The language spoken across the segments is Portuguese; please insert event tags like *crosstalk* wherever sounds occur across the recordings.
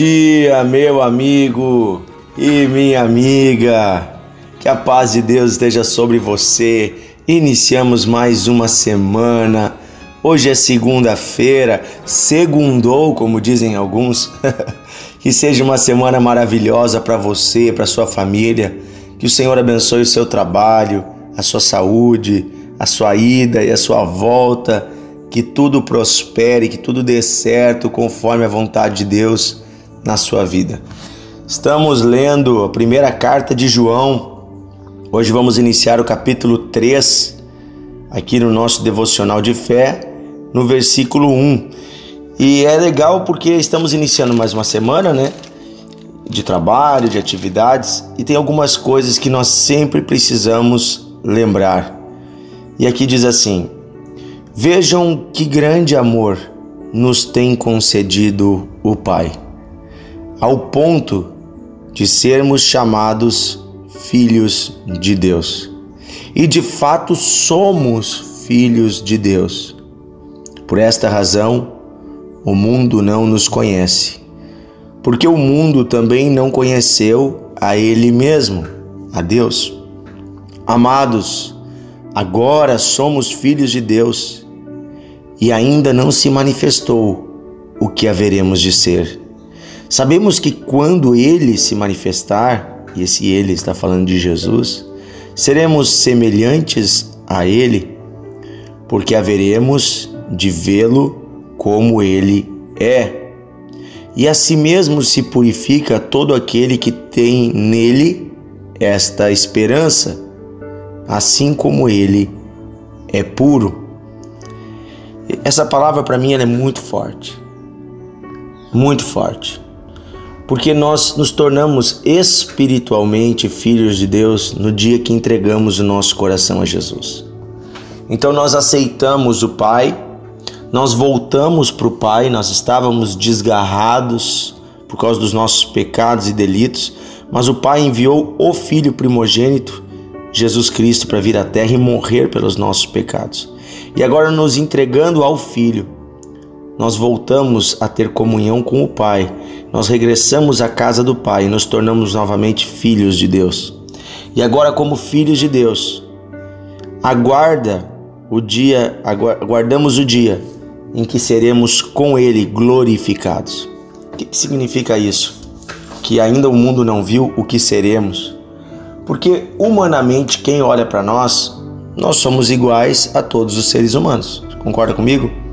dia, meu amigo e minha amiga. Que a paz de Deus esteja sobre você. Iniciamos mais uma semana. Hoje é segunda-feira, segundou, como dizem alguns. *laughs* que seja uma semana maravilhosa para você, para sua família. Que o Senhor abençoe o seu trabalho, a sua saúde, a sua ida e a sua volta que tudo prospere, que tudo dê certo conforme a vontade de Deus na sua vida. Estamos lendo a primeira carta de João. Hoje vamos iniciar o capítulo 3 aqui no nosso devocional de fé, no versículo 1. E é legal porque estamos iniciando mais uma semana, né? De trabalho, de atividades, e tem algumas coisas que nós sempre precisamos lembrar. E aqui diz assim: Vejam que grande amor nos tem concedido o Pai, ao ponto de sermos chamados filhos de Deus. E de fato somos filhos de Deus. Por esta razão, o mundo não nos conhece, porque o mundo também não conheceu a Ele mesmo, a Deus. Amados, agora somos filhos de Deus e ainda não se manifestou o que haveremos de ser. Sabemos que quando ele se manifestar, e esse ele está falando de Jesus, seremos semelhantes a ele, porque haveremos de vê-lo como ele é. E assim mesmo se purifica todo aquele que tem nele esta esperança, assim como ele é puro. Essa palavra para mim é muito forte. Muito forte. Porque nós nos tornamos espiritualmente filhos de Deus no dia que entregamos o nosso coração a Jesus. Então nós aceitamos o Pai, nós voltamos para o Pai, nós estávamos desgarrados por causa dos nossos pecados e delitos, mas o Pai enviou o Filho primogênito, Jesus Cristo, para vir à terra e morrer pelos nossos pecados. E agora, nos entregando ao Filho, nós voltamos a ter comunhão com o Pai, nós regressamos à casa do Pai e nos tornamos novamente filhos de Deus. E agora, como filhos de Deus, aguarda o dia, aguardamos o dia em que seremos com Ele glorificados. O que significa isso? Que ainda o mundo não viu o que seremos. Porque humanamente, quem olha para nós nós somos iguais a todos os seres humanos. Concorda comigo?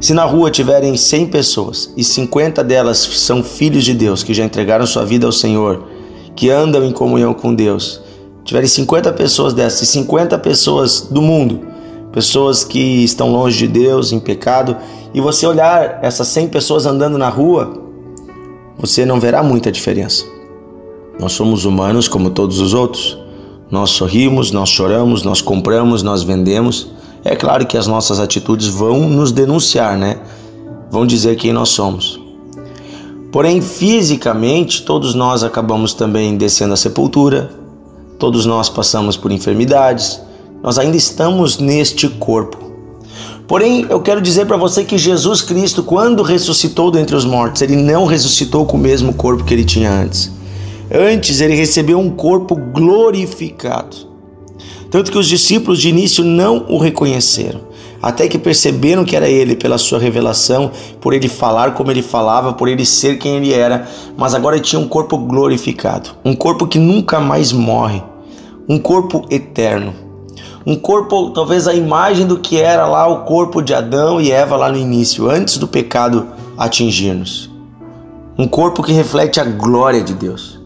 Se na rua tiverem 100 pessoas e 50 delas são filhos de Deus, que já entregaram sua vida ao Senhor, que andam em comunhão com Deus, tiverem 50 pessoas dessas e 50 pessoas do mundo, pessoas que estão longe de Deus, em pecado, e você olhar essas 100 pessoas andando na rua, você não verá muita diferença. Nós somos humanos como todos os outros. Nós sorrimos, nós choramos, nós compramos, nós vendemos. É claro que as nossas atitudes vão nos denunciar, né? Vão dizer quem nós somos. Porém, fisicamente, todos nós acabamos também descendo à sepultura, todos nós passamos por enfermidades, nós ainda estamos neste corpo. Porém, eu quero dizer para você que Jesus Cristo, quando ressuscitou dentre os mortos, ele não ressuscitou com o mesmo corpo que ele tinha antes. Antes ele recebeu um corpo glorificado. Tanto que os discípulos de início não o reconheceram, até que perceberam que era ele pela sua revelação, por ele falar como ele falava, por ele ser quem ele era, mas agora tinha um corpo glorificado, um corpo que nunca mais morre, um corpo eterno. Um corpo, talvez a imagem do que era lá o corpo de Adão e Eva lá no início, antes do pecado atingir-nos. Um corpo que reflete a glória de Deus.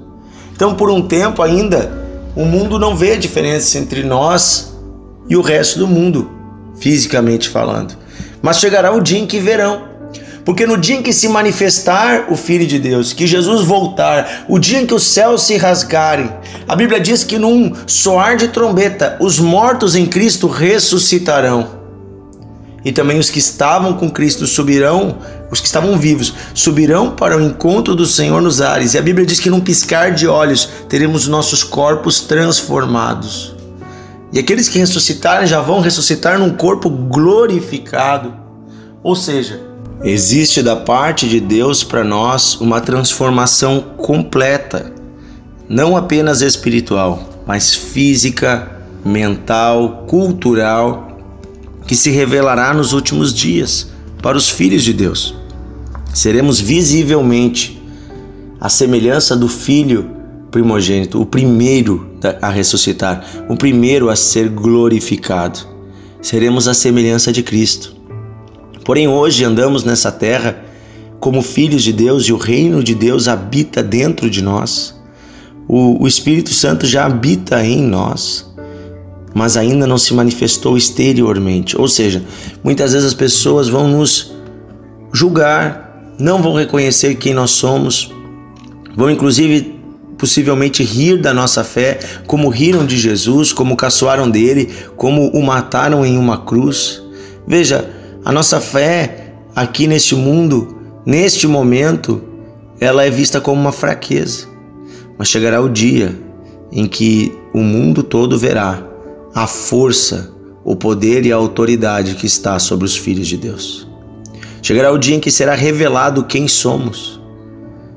Então, por um tempo ainda, o mundo não vê a diferença entre nós e o resto do mundo, fisicamente falando. Mas chegará o dia em que verão. Porque no dia em que se manifestar o Filho de Deus, que Jesus voltar, o dia em que os céus se rasgarem, a Bíblia diz que num soar de trombeta, os mortos em Cristo ressuscitarão e também os que estavam com Cristo subirão, os que estavam vivos, subirão para o encontro do Senhor nos ares. E a Bíblia diz que num piscar de olhos teremos nossos corpos transformados. E aqueles que ressuscitarem já vão ressuscitar num corpo glorificado. Ou seja, Existe da parte de Deus para nós uma transformação completa, não apenas espiritual, mas física, mental, cultural, que se revelará nos últimos dias para os filhos de Deus. Seremos visivelmente a semelhança do Filho primogênito, o primeiro a ressuscitar, o primeiro a ser glorificado. Seremos a semelhança de Cristo. Porém, hoje andamos nessa terra como filhos de Deus e o reino de Deus habita dentro de nós. O, Espírito Santo já habita em nós, mas ainda não se manifestou exteriormente. Ou seja, muitas vezes as pessoas vão nos julgar, não vão reconhecer quem nós somos, vão inclusive possivelmente rir da nossa fé, como riram de Jesus, como caçoaram dele, como o mataram em uma cruz. Veja, a nossa fé aqui neste mundo, neste momento, ela é vista como uma fraqueza. Mas chegará o dia em que o mundo todo verá a força, o poder e a autoridade que está sobre os filhos de Deus. Chegará o dia em que será revelado quem somos.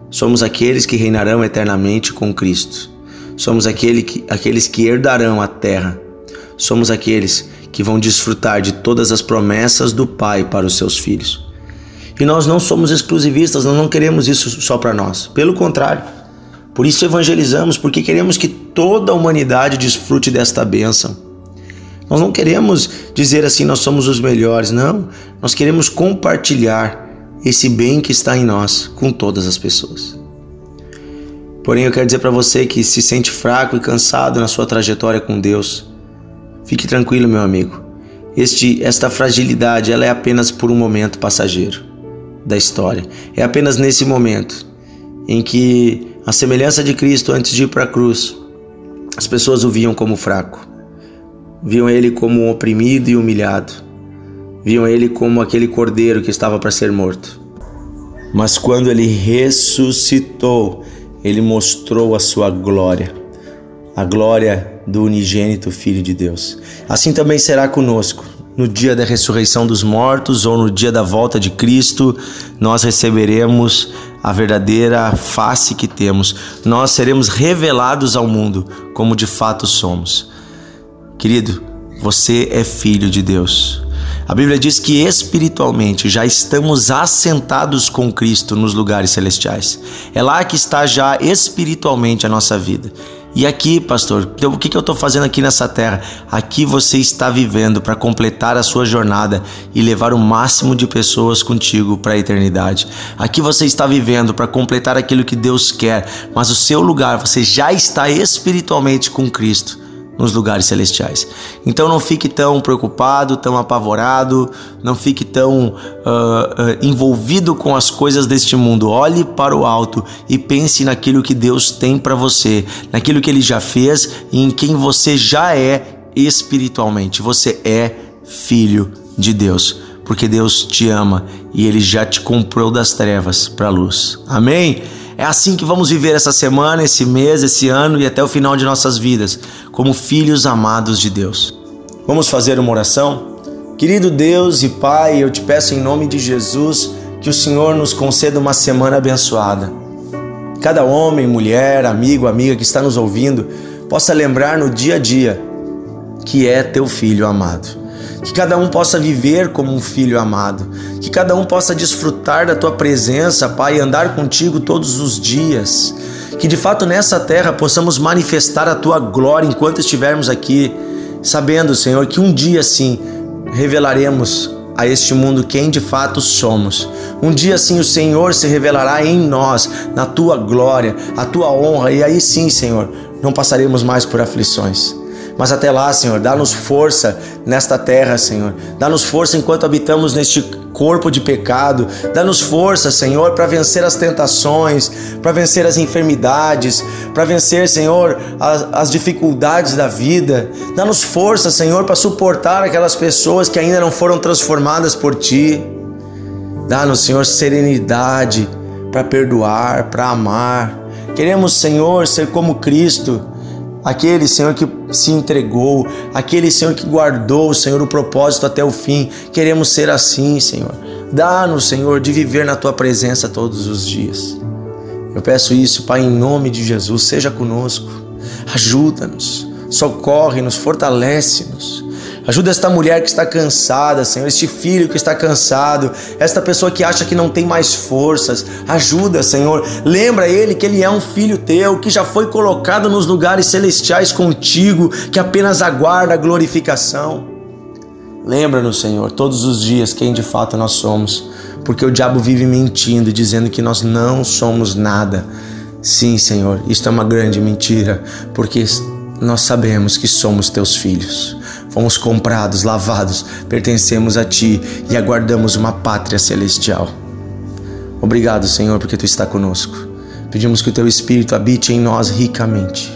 Somos aqueles que reinarão eternamente com Cristo. Somos aquele que, aqueles que herdarão a terra. Somos aqueles que vão desfrutar de todas as promessas do Pai para os seus filhos. E nós não somos exclusivistas, nós não queremos isso só para nós. Pelo contrário, por isso evangelizamos, porque queremos que toda a humanidade desfrute desta bênção. Nós não queremos dizer assim, nós somos os melhores, não. Nós queremos compartilhar esse bem que está em nós com todas as pessoas. Porém, eu quero dizer para você que se sente fraco e cansado na sua trajetória com Deus, Fique tranquilo, meu amigo. Este, esta fragilidade ela é apenas por um momento passageiro da história. É apenas nesse momento em que, a semelhança de Cristo antes de ir para a cruz, as pessoas o viam como fraco, viam ele como um oprimido e humilhado, viam ele como aquele cordeiro que estava para ser morto. Mas quando ele ressuscitou, ele mostrou a sua glória, a glória do unigênito Filho de Deus. Assim também será conosco. No dia da ressurreição dos mortos ou no dia da volta de Cristo, nós receberemos a verdadeira face que temos. Nós seremos revelados ao mundo como de fato somos. Querido, você é filho de Deus. A Bíblia diz que espiritualmente já estamos assentados com Cristo nos lugares celestiais. É lá que está já espiritualmente a nossa vida. E aqui, pastor, então, o que eu estou fazendo aqui nessa terra? Aqui você está vivendo para completar a sua jornada e levar o máximo de pessoas contigo para a eternidade. Aqui você está vivendo para completar aquilo que Deus quer, mas o seu lugar, você já está espiritualmente com Cristo nos lugares celestiais. Então não fique tão preocupado, tão apavorado, não fique tão uh, uh, envolvido com as coisas deste mundo. Olhe para o alto e pense naquilo que Deus tem para você, naquilo que Ele já fez e em quem você já é espiritualmente. Você é filho de Deus, porque Deus te ama e Ele já te comprou das trevas para a luz. Amém? É assim que vamos viver essa semana, esse mês, esse ano e até o final de nossas vidas, como filhos amados de Deus. Vamos fazer uma oração? Querido Deus e Pai, eu te peço em nome de Jesus que o Senhor nos conceda uma semana abençoada. Cada homem, mulher, amigo, amiga que está nos ouvindo possa lembrar no dia a dia que é teu filho amado que cada um possa viver como um filho amado, que cada um possa desfrutar da tua presença, Pai, andar contigo todos os dias. Que de fato nessa terra possamos manifestar a tua glória enquanto estivermos aqui, sabendo, Senhor, que um dia sim revelaremos a este mundo quem de fato somos. Um dia sim o Senhor se revelará em nós, na tua glória, a tua honra, e aí sim, Senhor, não passaremos mais por aflições. Mas até lá, Senhor, dá-nos força nesta terra, Senhor. Dá-nos força enquanto habitamos neste corpo de pecado. Dá-nos força, Senhor, para vencer as tentações, para vencer as enfermidades, para vencer, Senhor, as, as dificuldades da vida. Dá-nos força, Senhor, para suportar aquelas pessoas que ainda não foram transformadas por Ti. Dá-nos, Senhor, serenidade para perdoar, para amar. Queremos, Senhor, ser como Cristo aquele Senhor que se entregou, aquele Senhor que guardou, Senhor, o propósito até o fim. Queremos ser assim, Senhor. Dá-nos, Senhor, de viver na tua presença todos os dias. Eu peço isso, Pai, em nome de Jesus, seja conosco. Ajuda-nos, socorre-nos, fortalece-nos. Ajuda esta mulher que está cansada, Senhor, este filho que está cansado, esta pessoa que acha que não tem mais forças. Ajuda, Senhor. Lembra ele que ele é um filho teu, que já foi colocado nos lugares celestiais contigo, que apenas aguarda a glorificação. Lembra-nos, Senhor, todos os dias quem de fato nós somos, porque o diabo vive mentindo e dizendo que nós não somos nada. Sim, Senhor, isto é uma grande mentira, porque nós sabemos que somos teus filhos. Fomos comprados, lavados, pertencemos a ti e aguardamos uma pátria celestial. Obrigado, Senhor, porque tu está conosco. Pedimos que o teu espírito habite em nós ricamente.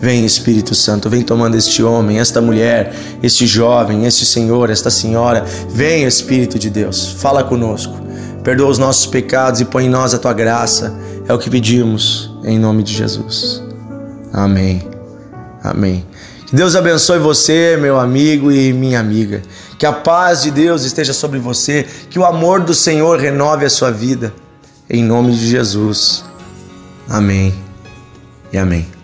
Vem, Espírito Santo, vem tomando este homem, esta mulher, este jovem, este senhor, esta senhora. Vem, Espírito de Deus, fala conosco. Perdoa os nossos pecados e põe em nós a tua graça. É o que pedimos, em nome de Jesus. Amém. Amém. Deus abençoe você, meu amigo e minha amiga. Que a paz de Deus esteja sobre você. Que o amor do Senhor renove a sua vida. Em nome de Jesus. Amém e amém.